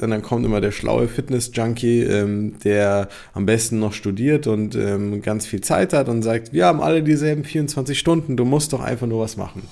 Und dann kommt immer der schlaue Fitness-Junkie, ähm, der am besten noch studiert und ähm, ganz viel Zeit hat und sagt, wir haben alle dieselben 24 Stunden, du musst doch einfach nur was machen.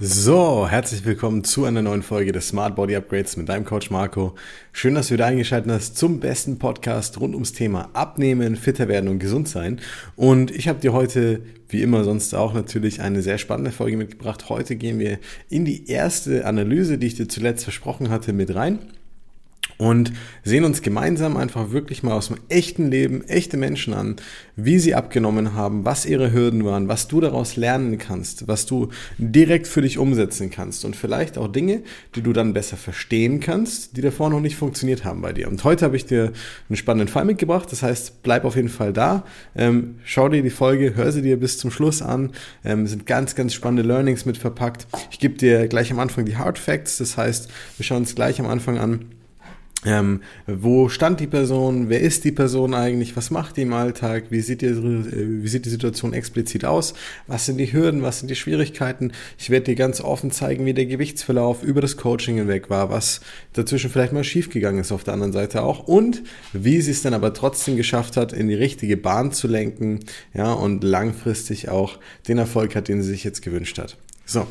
So, herzlich willkommen zu einer neuen Folge des Smart Body Upgrades mit deinem Coach Marco. Schön, dass du wieder eingeschaltet hast zum besten Podcast rund ums Thema Abnehmen, fitter werden und gesund sein. Und ich habe dir heute, wie immer sonst auch natürlich, eine sehr spannende Folge mitgebracht. Heute gehen wir in die erste Analyse, die ich dir zuletzt versprochen hatte, mit rein und sehen uns gemeinsam einfach wirklich mal aus dem echten Leben echte Menschen an, wie sie abgenommen haben, was ihre Hürden waren, was du daraus lernen kannst, was du direkt für dich umsetzen kannst und vielleicht auch Dinge, die du dann besser verstehen kannst, die davor noch nicht funktioniert haben bei dir. Und heute habe ich dir einen spannenden Fall mitgebracht, das heißt, bleib auf jeden Fall da, ähm, schau dir die Folge, hör sie dir bis zum Schluss an, ähm, sind ganz, ganz spannende Learnings mit verpackt. Ich gebe dir gleich am Anfang die Hard Facts, das heißt, wir schauen uns gleich am Anfang an, ähm, wo stand die Person? Wer ist die Person eigentlich? Was macht die im Alltag? Wie sieht die, äh, wie sieht die Situation explizit aus? Was sind die Hürden? Was sind die Schwierigkeiten? Ich werde dir ganz offen zeigen, wie der Gewichtsverlauf über das Coaching hinweg war, was dazwischen vielleicht mal schiefgegangen ist auf der anderen Seite auch und wie sie es dann aber trotzdem geschafft hat, in die richtige Bahn zu lenken, ja, und langfristig auch den Erfolg hat, den sie sich jetzt gewünscht hat. So.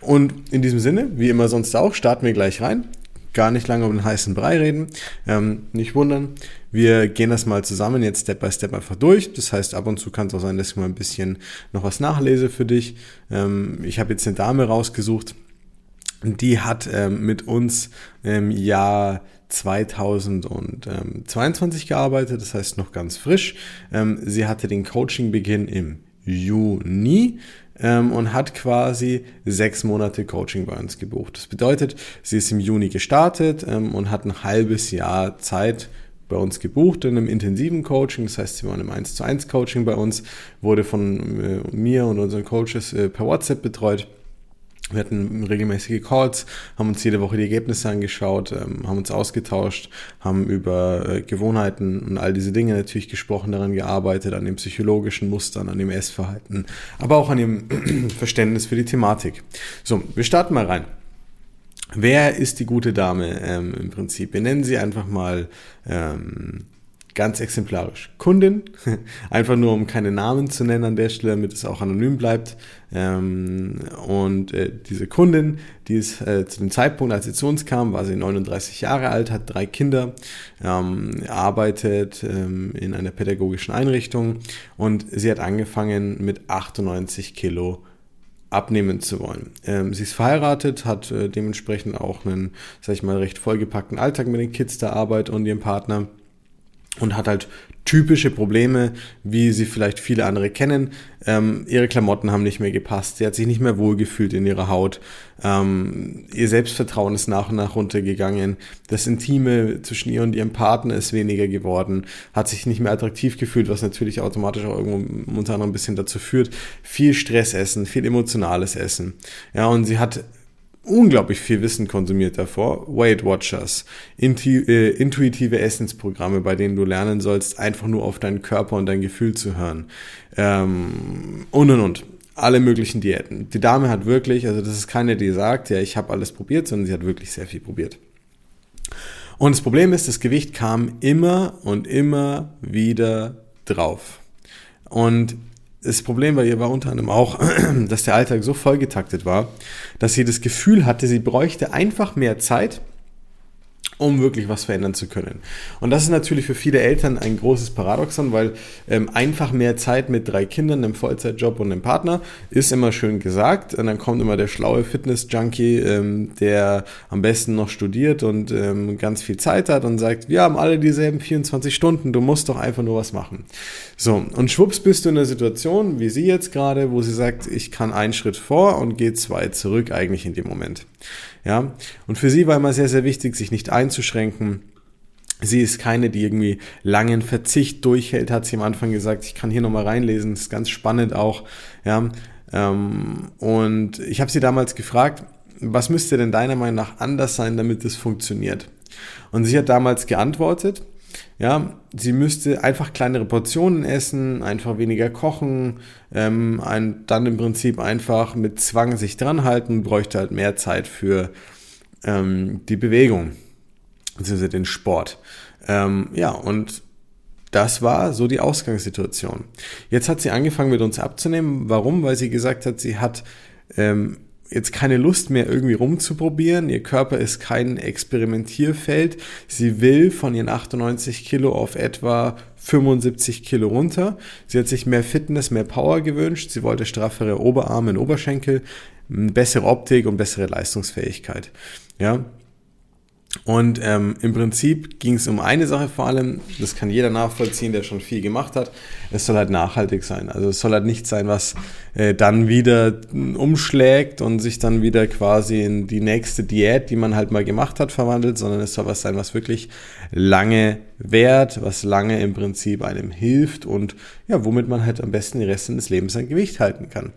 Und in diesem Sinne, wie immer sonst auch, starten wir gleich rein gar nicht lange um den heißen Brei reden. Ähm, nicht wundern. Wir gehen das mal zusammen jetzt Step by Step einfach durch. Das heißt, ab und zu kann es auch sein, dass ich mal ein bisschen noch was nachlese für dich. Ähm, ich habe jetzt eine Dame rausgesucht, die hat ähm, mit uns im Jahr 2022 gearbeitet, das heißt noch ganz frisch. Ähm, sie hatte den Coaching-Beginn im Juni ähm, und hat quasi sechs Monate Coaching bei uns gebucht. Das bedeutet, sie ist im Juni gestartet ähm, und hat ein halbes Jahr Zeit bei uns gebucht in einem intensiven Coaching. Das heißt, sie war in einem 1 zu 1 Coaching bei uns, wurde von äh, mir und unseren Coaches äh, per WhatsApp betreut. Wir hatten regelmäßige Calls, haben uns jede Woche die Ergebnisse angeschaut, ähm, haben uns ausgetauscht, haben über äh, Gewohnheiten und all diese Dinge natürlich gesprochen, daran gearbeitet, an den psychologischen Mustern, an dem Essverhalten, aber auch an dem Verständnis für die Thematik. So, wir starten mal rein. Wer ist die gute Dame ähm, im Prinzip? Wir nennen sie einfach mal ähm, ganz exemplarisch. Kundin, einfach nur um keine Namen zu nennen an der Stelle, damit es auch anonym bleibt. Ähm, und äh, diese Kundin, die ist äh, zu dem Zeitpunkt, als sie zu uns kam, war sie 39 Jahre alt, hat drei Kinder, ähm, arbeitet ähm, in einer pädagogischen Einrichtung und sie hat angefangen mit 98 Kilo abnehmen zu wollen. Ähm, sie ist verheiratet, hat äh, dementsprechend auch einen, sag ich mal, recht vollgepackten Alltag mit den Kids der Arbeit und ihrem Partner und hat halt typische Probleme, wie sie vielleicht viele andere kennen. Ähm, ihre Klamotten haben nicht mehr gepasst, sie hat sich nicht mehr wohlgefühlt in ihrer Haut, ähm, ihr Selbstvertrauen ist nach und nach runtergegangen, das Intime zwischen ihr und ihrem Partner ist weniger geworden, hat sich nicht mehr attraktiv gefühlt, was natürlich automatisch auch irgendwo unter anderem ein bisschen dazu führt, viel Stress essen, viel emotionales Essen. Ja, und sie hat unglaublich viel Wissen konsumiert davor. Weight Watchers, äh, intuitive Essensprogramme, bei denen du lernen sollst, einfach nur auf deinen Körper und dein Gefühl zu hören. Ähm, und und und. Alle möglichen Diäten. Die Dame hat wirklich, also das ist keine, die sagt, ja, ich habe alles probiert, sondern sie hat wirklich sehr viel probiert. Und das Problem ist, das Gewicht kam immer und immer wieder drauf. Und das Problem bei ihr war unter anderem auch, dass der Alltag so vollgetaktet war, dass sie das Gefühl hatte, sie bräuchte einfach mehr Zeit, um wirklich was verändern zu können. Und das ist natürlich für viele Eltern ein großes Paradoxon, weil ähm, einfach mehr Zeit mit drei Kindern, einem Vollzeitjob und einem Partner ist immer schön gesagt. Und dann kommt immer der schlaue Fitness-Junkie, ähm, der am besten noch studiert und ähm, ganz viel Zeit hat und sagt, wir haben alle dieselben 24 Stunden, du musst doch einfach nur was machen. So, und schwupps bist du in einer Situation, wie sie jetzt gerade, wo sie sagt, ich kann einen Schritt vor und gehe zwei zurück eigentlich in dem Moment. Ja, und für sie war immer sehr, sehr wichtig, sich nicht einzuschränken. Sie ist keine, die irgendwie langen Verzicht durchhält, hat sie am Anfang gesagt. Ich kann hier nochmal reinlesen, das ist ganz spannend auch. Ja, ähm, und ich habe sie damals gefragt, was müsste denn deiner Meinung nach anders sein, damit es funktioniert? Und sie hat damals geantwortet, Ja, sie müsste einfach kleinere Portionen essen, einfach weniger kochen, ähm, ein, dann im Prinzip einfach mit Zwang sich dran halten, bräuchte halt mehr Zeit für ähm, die Bewegung, beziehungsweise den Sport. Ähm, ja, und das war so die Ausgangssituation. Jetzt hat sie angefangen mit uns abzunehmen. Warum? Weil sie gesagt hat, sie hat ähm, jetzt keine Lust mehr irgendwie rumzuprobieren. Ihr Körper ist kein Experimentierfeld. Sie will von ihren 98 Kilo auf etwa 75 Kilo runter. Sie hat sich mehr Fitness, mehr Power gewünscht. Sie wollte straffere Oberarme und Oberschenkel, bessere Optik und bessere Leistungsfähigkeit. Ja, und ähm, im Prinzip ging es um eine Sache vor allem, das kann jeder nachvollziehen, der schon viel gemacht hat. Es soll halt nachhaltig sein. Also es soll halt nicht sein, was äh, dann wieder umschlägt und sich dann wieder quasi in die nächste Diät, die man halt mal gemacht hat, verwandelt, sondern es soll was sein, was wirklich lange währt, was lange im Prinzip einem hilft und ja, womit man halt am besten die Reste des Lebens sein Gewicht halten kann.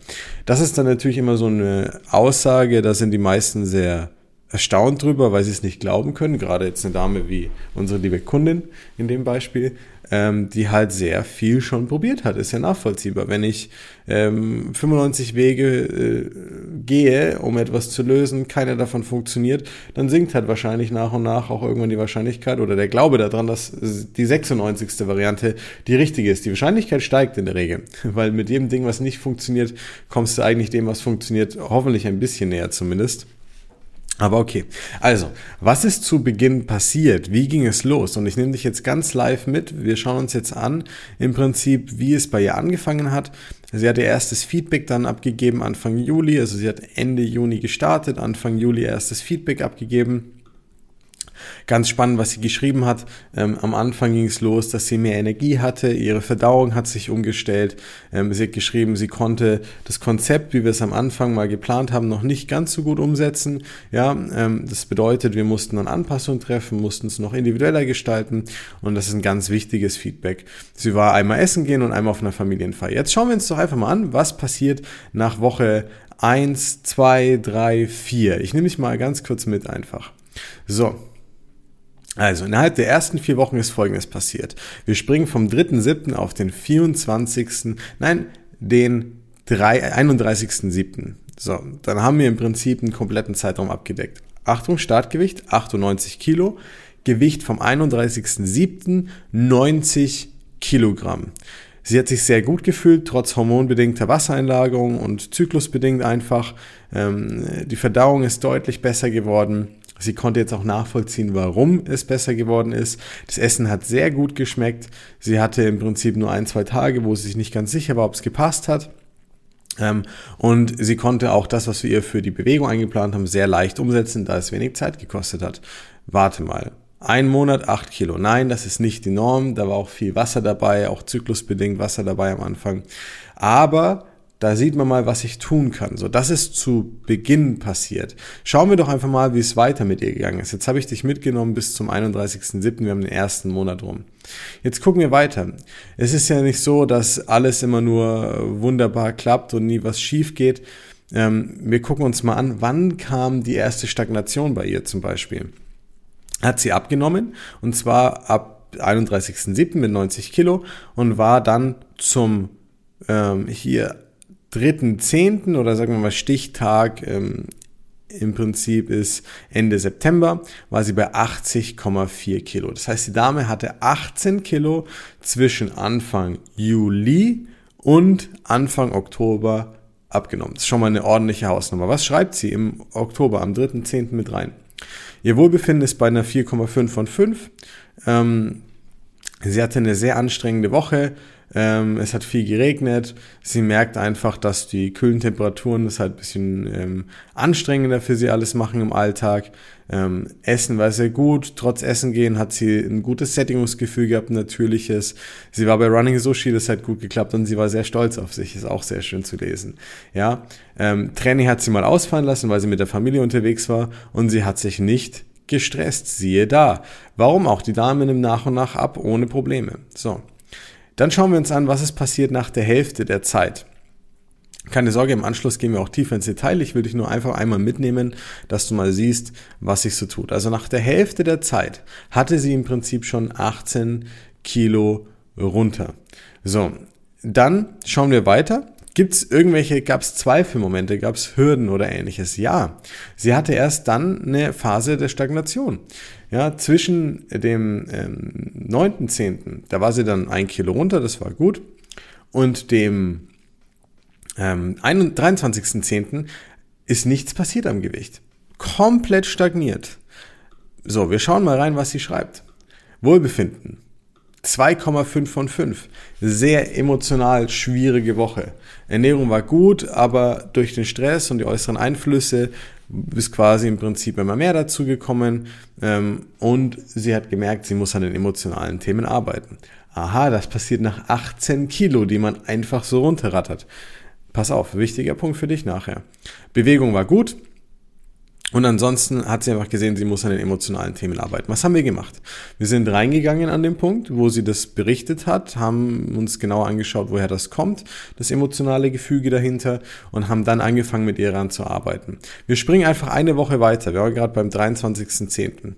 Das ist dann natürlich immer so eine Aussage, da sind die meisten sehr erstaunt drüber, weil sie es nicht glauben können. Gerade jetzt eine Dame wie unsere liebe Kundin in dem Beispiel, ähm, die halt sehr viel schon probiert hat. Ist ja nachvollziehbar. Wenn ich ähm, 95 Wege äh, gehe, um etwas zu lösen, keiner davon funktioniert, dann sinkt halt wahrscheinlich nach und nach auch irgendwann die Wahrscheinlichkeit oder der Glaube daran, dass die 96. Variante die richtige ist. Die Wahrscheinlichkeit steigt in der Regel, weil mit jedem Ding, was nicht funktioniert, kommst du eigentlich dem, was funktioniert, hoffentlich ein bisschen näher zumindest. Aber okay. Also, was ist zu Beginn passiert? Wie ging es los? Und ich nehme dich jetzt ganz live mit. Wir schauen uns jetzt an, im Prinzip, wie es bei ihr angefangen hat. Sie hat ihr erstes Feedback dann abgegeben Anfang Juli. Also sie hat Ende Juni gestartet, Anfang Juli erstes Feedback abgegeben. Ganz spannend, was sie geschrieben hat. Ähm, am Anfang ging es los, dass sie mehr Energie hatte, ihre Verdauung hat sich umgestellt. Ähm, sie hat geschrieben, sie konnte das Konzept, wie wir es am Anfang mal geplant haben, noch nicht ganz so gut umsetzen. Ja, ähm, das bedeutet, wir mussten dann Anpassungen treffen, mussten es noch individueller gestalten und das ist ein ganz wichtiges Feedback. Sie war einmal essen gehen und einmal auf einer Familienfeier. Jetzt schauen wir uns doch einfach mal an, was passiert nach Woche 1, 2, 3, 4. Ich nehme mich mal ganz kurz mit einfach. So, also, innerhalb der ersten vier Wochen ist Folgendes passiert. Wir springen vom 3.7. auf den 24., nein, den 31.7. So, dann haben wir im Prinzip einen kompletten Zeitraum abgedeckt. Achtung, Startgewicht 98 Kilo, Gewicht vom 31.7. 90 Kilogramm. Sie hat sich sehr gut gefühlt, trotz hormonbedingter Wassereinlagerung und zyklusbedingt einfach. Ähm, die Verdauung ist deutlich besser geworden. Sie konnte jetzt auch nachvollziehen, warum es besser geworden ist. Das Essen hat sehr gut geschmeckt. Sie hatte im Prinzip nur ein, zwei Tage, wo sie sich nicht ganz sicher war, ob es gepasst hat. Ähm, und sie konnte auch das, was wir ihr für die Bewegung eingeplant haben, sehr leicht umsetzen, da es wenig Zeit gekostet hat. Warte mal. Ein Monat, acht Kilo. Nein, das ist nicht die Norm. Da war auch viel Wasser dabei, auch zyklusbedingt Wasser dabei am Anfang. Aber da sieht man mal, was ich tun kann. So, das ist zu Beginn passiert. Schauen wir doch einfach mal, wie es weiter mit ihr gegangen ist. Jetzt habe ich dich mitgenommen bis zum 31.07. Wir haben den ersten Monat rum. Jetzt gucken wir weiter. Es ist ja nicht so, dass alles immer nur wunderbar klappt und nie was schief geht. Ähm, wir gucken uns mal an, wann kam die erste Stagnation bei ihr zum Beispiel. Hat sie abgenommen und zwar ab 31.07. mit 90 Kilo und war dann zum ähm, hier 3.10. oder sagen wir mal Stichtag ähm, im Prinzip ist Ende September, war sie bei 80,4 Kilo. Das heißt, die Dame hatte 18 Kilo zwischen Anfang Juli und Anfang Oktober abgenommen. Das ist schon mal eine ordentliche Hausnummer. Was schreibt sie im Oktober, am 3.10. mit rein? Ihr Wohlbefinden ist bei einer 4,5 von 5. Ähm, sie hatte eine sehr anstrengende Woche. Ähm, es hat viel geregnet. Sie merkt einfach, dass die kühlen Temperaturen das halt ein bisschen ähm, anstrengender für sie alles machen im Alltag. Ähm, Essen war sehr gut. Trotz Essen gehen hat sie ein gutes Sättigungsgefühl gehabt, ein natürliches. Sie war bei Running Sushi, das hat gut geklappt und sie war sehr stolz auf sich. Ist auch sehr schön zu lesen. Ja, ähm, Training hat sie mal ausfallen lassen, weil sie mit der Familie unterwegs war und sie hat sich nicht gestresst. Siehe da. Warum auch? Die Dame nimmt nach und nach ab ohne Probleme. So. Dann schauen wir uns an, was ist passiert nach der Hälfte der Zeit. Keine Sorge, im Anschluss gehen wir auch tiefer ins Detail. Ich will dich nur einfach einmal mitnehmen, dass du mal siehst, was sich so tut. Also nach der Hälfte der Zeit hatte sie im Prinzip schon 18 Kilo runter. So, dann schauen wir weiter. Gibt es irgendwelche, gab es Zweifelmomente, gab es Hürden oder ähnliches? Ja, sie hatte erst dann eine Phase der Stagnation. Ja, zwischen dem ähm, 9.10., da war sie dann ein Kilo runter, das war gut, und dem ähm, 23.10. ist nichts passiert am Gewicht. Komplett stagniert. So, wir schauen mal rein, was sie schreibt. Wohlbefinden. 2,5 von 5. Sehr emotional schwierige Woche. Ernährung war gut, aber durch den Stress und die äußeren Einflüsse ist quasi im Prinzip immer mehr dazu gekommen ähm, und sie hat gemerkt, sie muss an den emotionalen Themen arbeiten. Aha, das passiert nach 18 Kilo, die man einfach so runterrattert. Pass auf, wichtiger Punkt für dich nachher. Bewegung war gut. Und ansonsten hat sie einfach gesehen, sie muss an den emotionalen Themen arbeiten. Was haben wir gemacht? Wir sind reingegangen an den Punkt, wo sie das berichtet hat, haben uns genau angeschaut, woher das kommt, das emotionale Gefüge dahinter und haben dann angefangen, mit ihr daran zu arbeiten. Wir springen einfach eine Woche weiter. Wir waren gerade beim 23.10.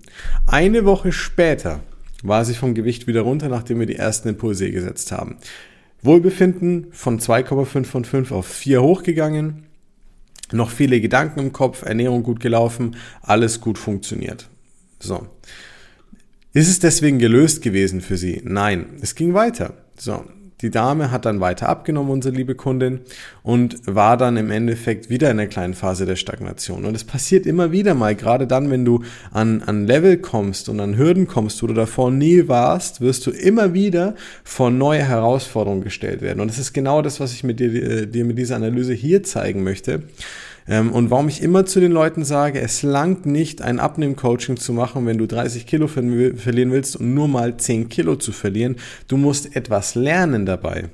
Eine Woche später war sie vom Gewicht wieder runter, nachdem wir die ersten Impulse gesetzt haben. Wohlbefinden von 2,5 von 5 auf 4 hochgegangen. Noch viele Gedanken im Kopf, Ernährung gut gelaufen, alles gut funktioniert. So. Ist es deswegen gelöst gewesen für Sie? Nein, es ging weiter. So. Die Dame hat dann weiter abgenommen, unsere liebe Kundin, und war dann im Endeffekt wieder in der kleinen Phase der Stagnation. Und es passiert immer wieder mal, gerade dann, wenn du an, an Level kommst und an Hürden kommst, wo du davor nie warst, wirst du immer wieder vor neue Herausforderungen gestellt werden. Und das ist genau das, was ich mit dir, äh, dir mit dieser Analyse hier zeigen möchte. Ähm, und warum ich immer zu den Leuten sage, es langt nicht, ein Abnehm-Coaching zu machen, wenn du 30 Kilo verlieren willst und nur mal 10 Kilo zu verlieren. Du musst etwas lernen dabei.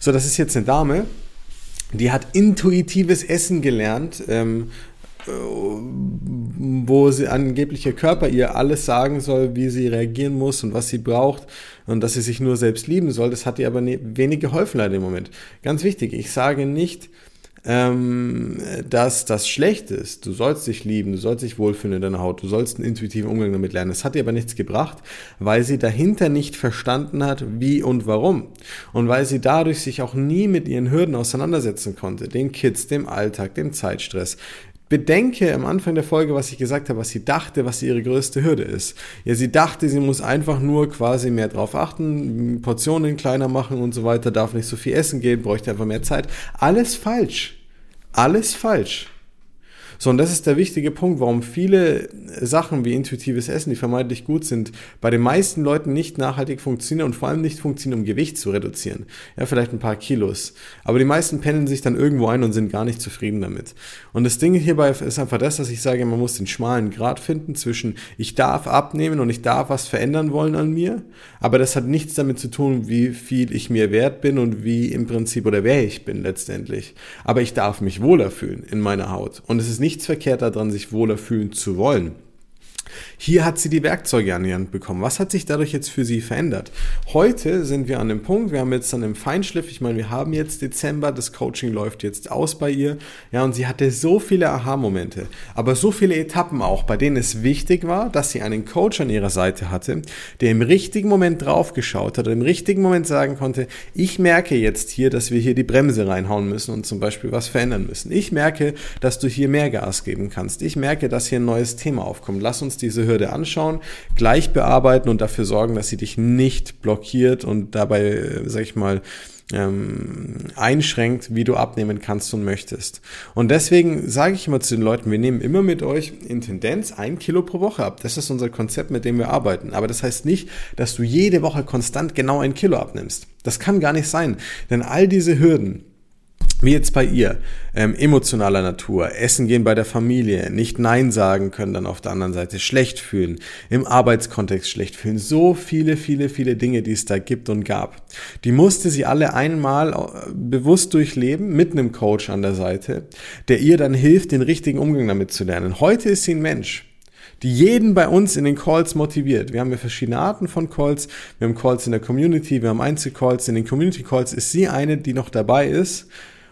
So, das ist jetzt eine Dame, die hat intuitives Essen gelernt, ähm, äh, wo sie angeblich ihr Körper ihr alles sagen soll, wie sie reagieren muss und was sie braucht und dass sie sich nur selbst lieben soll. Das hat ihr aber ne, wenig geholfen leider im Moment. Ganz wichtig, ich sage nicht, ähm, dass das schlecht ist. Du sollst dich lieben, du sollst dich wohlfühlen in deiner Haut, du sollst einen intuitiven Umgang damit lernen. Das hat dir aber nichts gebracht, weil sie dahinter nicht verstanden hat, wie und warum. Und weil sie dadurch sich auch nie mit ihren Hürden auseinandersetzen konnte. Den Kids, dem Alltag, dem Zeitstress, Bedenke am Anfang der Folge, was ich gesagt habe, was sie dachte, was ihre größte Hürde ist. Ja, sie dachte, sie muss einfach nur quasi mehr drauf achten, Portionen kleiner machen und so weiter, darf nicht so viel essen gehen, bräuchte einfach mehr Zeit. Alles falsch alles falsch. So, und das ist der wichtige Punkt, warum viele Sachen wie intuitives Essen, die vermeintlich gut sind, bei den meisten Leuten nicht nachhaltig funktionieren und vor allem nicht funktionieren, um Gewicht zu reduzieren. Ja, vielleicht ein paar Kilos. Aber die meisten pendeln sich dann irgendwo ein und sind gar nicht zufrieden damit. Und das Ding hierbei ist einfach das, dass ich sage, man muss den schmalen Grad finden zwischen ich darf abnehmen und ich darf was verändern wollen an mir. Aber das hat nichts damit zu tun, wie viel ich mir wert bin und wie im Prinzip oder wer ich bin letztendlich. Aber ich darf mich wohler fühlen in meiner Haut. Und es ist nicht nichts verkehrt daran, sich wohler fühlen zu wollen. Hier hat sie die Werkzeuge an die Hand bekommen. Was hat sich dadurch jetzt für sie verändert? Heute sind wir an dem Punkt, wir haben jetzt dann im Feinschliff, ich meine, wir haben jetzt Dezember, das Coaching läuft jetzt aus bei ihr. Ja, und sie hatte so viele Aha-Momente, aber so viele Etappen auch, bei denen es wichtig war, dass sie einen Coach an ihrer Seite hatte, der im richtigen Moment draufgeschaut hat im richtigen Moment sagen konnte, ich merke jetzt hier, dass wir hier die Bremse reinhauen müssen und zum Beispiel was verändern müssen. Ich merke, dass du hier mehr Gas geben kannst. Ich merke, dass hier ein neues Thema aufkommt. Lass uns diese Hürde anschauen, gleich bearbeiten und dafür sorgen, dass sie dich nicht blockiert und dabei, äh, sag ich mal, ähm, einschränkt, wie du abnehmen kannst und möchtest. Und deswegen sage ich immer zu den Leuten, wir nehmen immer mit euch in Tendenz ein Kilo pro Woche ab. Das ist unser Konzept, mit dem wir arbeiten. Aber das heißt nicht, dass du jede Woche konstant genau ein Kilo abnimmst. Das kann gar nicht sein. Denn all diese Hürden, wie jetzt bei ihr, ähm, emotionaler Natur, Essen gehen bei der Familie, nicht Nein sagen können, dann auf der anderen Seite schlecht fühlen, im Arbeitskontext schlecht fühlen, so viele, viele, viele Dinge, die es da gibt und gab. Die musste sie alle einmal äh, bewusst durchleben, mit einem Coach an der Seite, der ihr dann hilft, den richtigen Umgang damit zu lernen. Heute ist sie ein Mensch die jeden bei uns in den Calls motiviert. Wir haben ja verschiedene Arten von Calls. Wir haben Calls in der Community, wir haben Einzelcalls. In den Community Calls ist sie eine, die noch dabei ist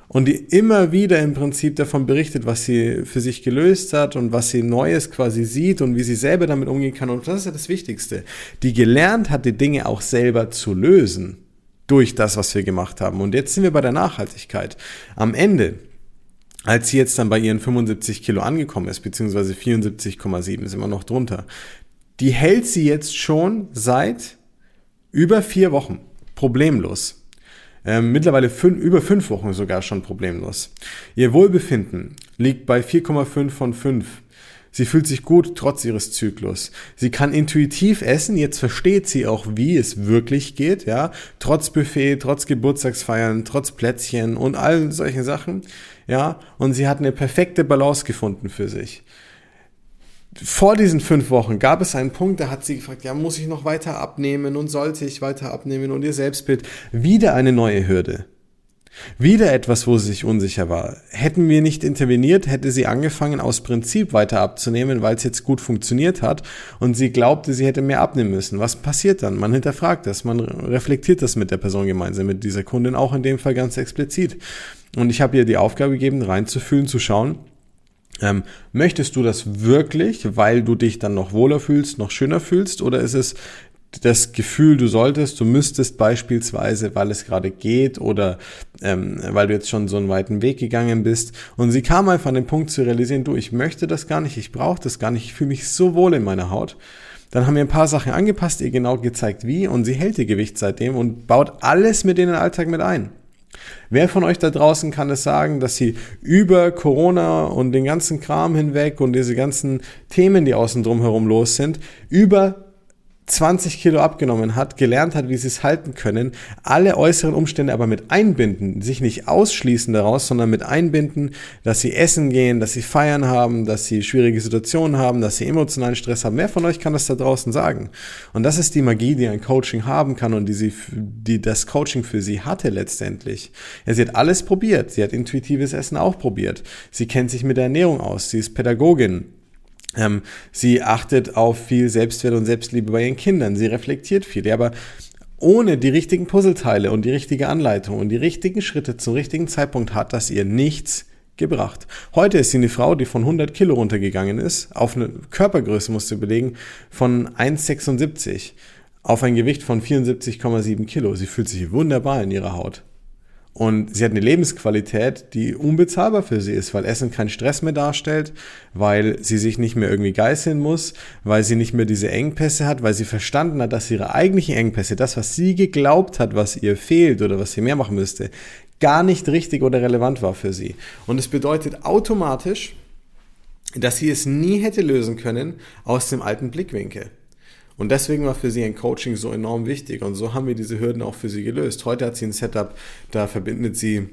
und die immer wieder im Prinzip davon berichtet, was sie für sich gelöst hat und was sie Neues quasi sieht und wie sie selber damit umgehen kann. Und das ist ja das Wichtigste. Die gelernt hat, die Dinge auch selber zu lösen durch das, was wir gemacht haben. Und jetzt sind wir bei der Nachhaltigkeit. Am Ende, als sie jetzt dann bei ihren 75 Kilo angekommen ist, beziehungsweise 74,7 ist immer noch drunter, die hält sie jetzt schon seit über vier Wochen problemlos. Ähm, mittlerweile fünf, über fünf Wochen sogar schon problemlos. Ihr Wohlbefinden liegt bei 4,5 von 5. Sie fühlt sich gut trotz ihres Zyklus. Sie kann intuitiv essen. Jetzt versteht sie auch, wie es wirklich geht, ja. Trotz Buffet, trotz Geburtstagsfeiern, trotz Plätzchen und all solchen Sachen, ja. Und sie hat eine perfekte Balance gefunden für sich vor diesen fünf Wochen gab es einen Punkt, da hat sie gefragt, ja, muss ich noch weiter abnehmen und sollte ich weiter abnehmen und ihr Selbstbild. Wieder eine neue Hürde. Wieder etwas, wo sie sich unsicher war. Hätten wir nicht interveniert, hätte sie angefangen, aus Prinzip weiter abzunehmen, weil es jetzt gut funktioniert hat und sie glaubte, sie hätte mehr abnehmen müssen. Was passiert dann? Man hinterfragt das, man reflektiert das mit der Person gemeinsam, mit dieser Kundin auch in dem Fall ganz explizit. Und ich habe ihr die Aufgabe gegeben, reinzufühlen, zu schauen, ähm, möchtest du das wirklich, weil du dich dann noch wohler fühlst, noch schöner fühlst? Oder ist es das Gefühl, du solltest, du müsstest beispielsweise, weil es gerade geht oder ähm, weil du jetzt schon so einen weiten Weg gegangen bist. Und sie kam einfach an den Punkt zu realisieren, du, ich möchte das gar nicht, ich brauche das gar nicht, ich fühle mich so wohl in meiner Haut. Dann haben wir ein paar Sachen angepasst, ihr genau gezeigt wie und sie hält ihr Gewicht seitdem und baut alles mit in den Alltag mit ein. Wer von euch da draußen kann es sagen, dass sie über Corona und den ganzen Kram hinweg und diese ganzen Themen, die außen drum herum los sind, über 20 Kilo abgenommen hat, gelernt hat, wie sie es halten können, alle äußeren Umstände aber mit einbinden, sich nicht ausschließen daraus, sondern mit einbinden, dass sie essen gehen, dass sie feiern haben, dass sie schwierige Situationen haben, dass sie emotionalen Stress haben. Wer von euch kann das da draußen sagen? Und das ist die Magie, die ein Coaching haben kann und die sie, die das Coaching für sie hatte letztendlich. Ja, sie hat alles probiert. Sie hat intuitives Essen auch probiert. Sie kennt sich mit der Ernährung aus. Sie ist Pädagogin. Ähm, sie achtet auf viel Selbstwert und Selbstliebe bei ihren Kindern. Sie reflektiert viel. Ja, aber ohne die richtigen Puzzleteile und die richtige Anleitung und die richtigen Schritte zum richtigen Zeitpunkt hat das ihr nichts gebracht. Heute ist sie eine Frau, die von 100 Kilo runtergegangen ist, auf eine Körpergröße, musst du belegen, von 1,76 auf ein Gewicht von 74,7 Kilo. Sie fühlt sich wunderbar in ihrer Haut. Und sie hat eine Lebensqualität, die unbezahlbar für sie ist, weil Essen keinen Stress mehr darstellt, weil sie sich nicht mehr irgendwie geißeln muss, weil sie nicht mehr diese Engpässe hat, weil sie verstanden hat, dass ihre eigentlichen Engpässe, das, was sie geglaubt hat, was ihr fehlt oder was sie mehr machen müsste, gar nicht richtig oder relevant war für sie. Und es bedeutet automatisch, dass sie es nie hätte lösen können aus dem alten Blickwinkel. Und deswegen war für sie ein Coaching so enorm wichtig. Und so haben wir diese Hürden auch für sie gelöst. Heute hat sie ein Setup, da verbindet sie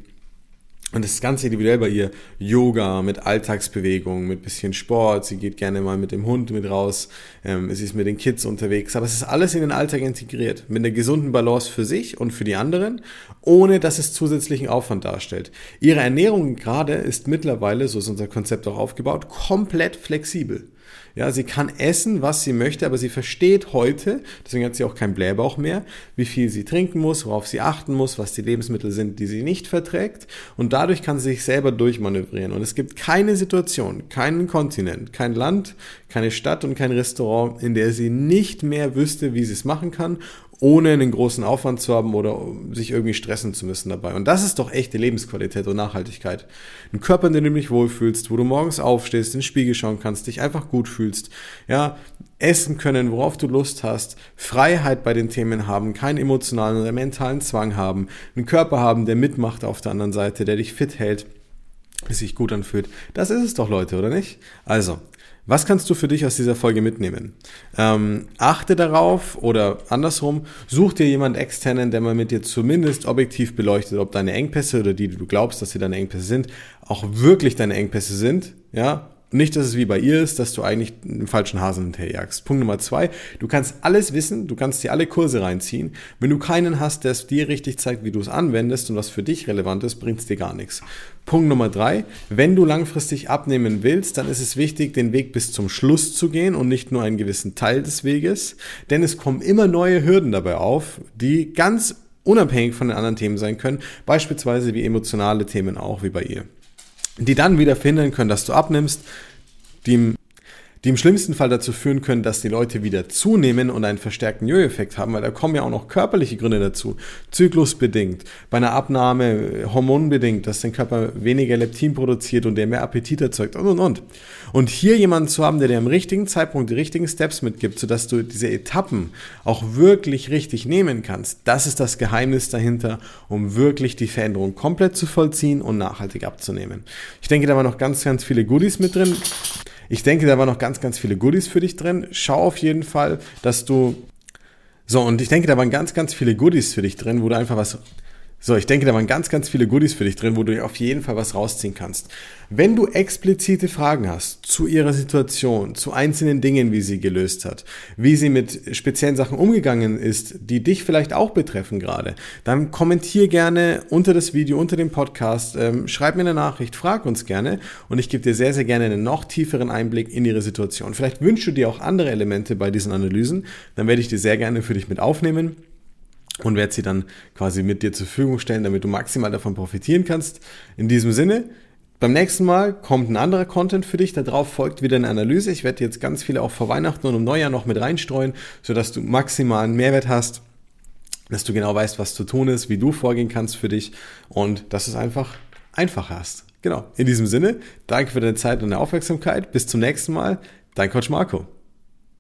und das ist ganz individuell bei ihr. Yoga mit Alltagsbewegung, mit bisschen Sport. Sie geht gerne mal mit dem Hund mit raus. Ähm, sie ist mit den Kids unterwegs. Aber es ist alles in den Alltag integriert. Mit einer gesunden Balance für sich und für die anderen, ohne dass es zusätzlichen Aufwand darstellt. Ihre Ernährung gerade ist mittlerweile, so ist unser Konzept auch aufgebaut, komplett flexibel. Ja, sie kann essen, was sie möchte, aber sie versteht heute, deswegen hat sie auch keinen Blähbauch mehr, wie viel sie trinken muss, worauf sie achten muss, was die Lebensmittel sind, die sie nicht verträgt. Und dadurch kann sie sich selber durchmanövrieren. Und es gibt keine Situation, keinen Kontinent, kein Land, keine Stadt und kein Restaurant, in der sie nicht mehr wüsste, wie sie es machen kann ohne einen großen Aufwand zu haben oder sich irgendwie stressen zu müssen dabei. Und das ist doch echte Lebensqualität und Nachhaltigkeit. Ein Körper, in dem du dich wohlfühlst, wo du morgens aufstehst, in den Spiegel schauen kannst, dich einfach gut fühlst, ja, essen können, worauf du Lust hast, Freiheit bei den Themen haben, keinen emotionalen oder mentalen Zwang haben, einen Körper haben, der mitmacht auf der anderen Seite, der dich fit hält, sich gut anfühlt. Das ist es doch, Leute, oder nicht? Also, was kannst du für dich aus dieser Folge mitnehmen? Ähm, achte darauf oder andersrum, such dir jemand externen, der mal mit dir zumindest objektiv beleuchtet, ob deine Engpässe oder die, die du glaubst, dass sie deine Engpässe sind, auch wirklich deine Engpässe sind, ja, nicht, dass es wie bei ihr ist, dass du eigentlich den falschen Hasen hinterherjagst. Punkt Nummer zwei, du kannst alles wissen, du kannst dir alle Kurse reinziehen. Wenn du keinen hast, der es dir richtig zeigt, wie du es anwendest und was für dich relevant ist, bringt es dir gar nichts. Punkt Nummer drei, wenn du langfristig abnehmen willst, dann ist es wichtig, den Weg bis zum Schluss zu gehen und nicht nur einen gewissen Teil des Weges, denn es kommen immer neue Hürden dabei auf, die ganz unabhängig von den anderen Themen sein können, beispielsweise wie emotionale Themen auch wie bei ihr, die dann wieder verhindern können, dass du abnimmst, die die im schlimmsten Fall dazu führen können, dass die Leute wieder zunehmen und einen verstärkten Jojo-Effekt haben, weil da kommen ja auch noch körperliche Gründe dazu. Zyklusbedingt, bei einer Abnahme hormonbedingt, dass dein Körper weniger Leptin produziert und der mehr Appetit erzeugt und und und. Und hier jemanden zu haben, der dir am richtigen Zeitpunkt die richtigen Steps mitgibt, sodass du diese Etappen auch wirklich richtig nehmen kannst, das ist das Geheimnis dahinter, um wirklich die Veränderung komplett zu vollziehen und nachhaltig abzunehmen. Ich denke, da waren noch ganz, ganz viele Goodies mit drin. Ich denke, da waren noch ganz, ganz viele Goodies für dich drin. Schau auf jeden Fall, dass du so, und ich denke, da waren ganz, ganz viele Goodies für dich drin, wo du einfach was so, ich denke, da waren ganz, ganz viele Goodies für dich drin, wo du auf jeden Fall was rausziehen kannst. Wenn du explizite Fragen hast zu ihrer Situation, zu einzelnen Dingen, wie sie gelöst hat, wie sie mit speziellen Sachen umgegangen ist, die dich vielleicht auch betreffen gerade, dann kommentier gerne unter das Video, unter dem Podcast, ähm, schreib mir eine Nachricht, frag uns gerne und ich gebe dir sehr, sehr gerne einen noch tieferen Einblick in ihre Situation. Vielleicht wünschst du dir auch andere Elemente bei diesen Analysen, dann werde ich die sehr gerne für dich mit aufnehmen und werde sie dann quasi mit dir zur Verfügung stellen, damit du maximal davon profitieren kannst. In diesem Sinne, beim nächsten Mal kommt ein anderer Content für dich, darauf folgt wieder eine Analyse. Ich werde jetzt ganz viele auch vor Weihnachten und im Neujahr noch mit reinstreuen, sodass du maximalen Mehrwert hast, dass du genau weißt, was zu tun ist, wie du vorgehen kannst für dich und dass es einfach einfach hast. Genau. In diesem Sinne, danke für deine Zeit und deine Aufmerksamkeit. Bis zum nächsten Mal. Dein Coach Marco.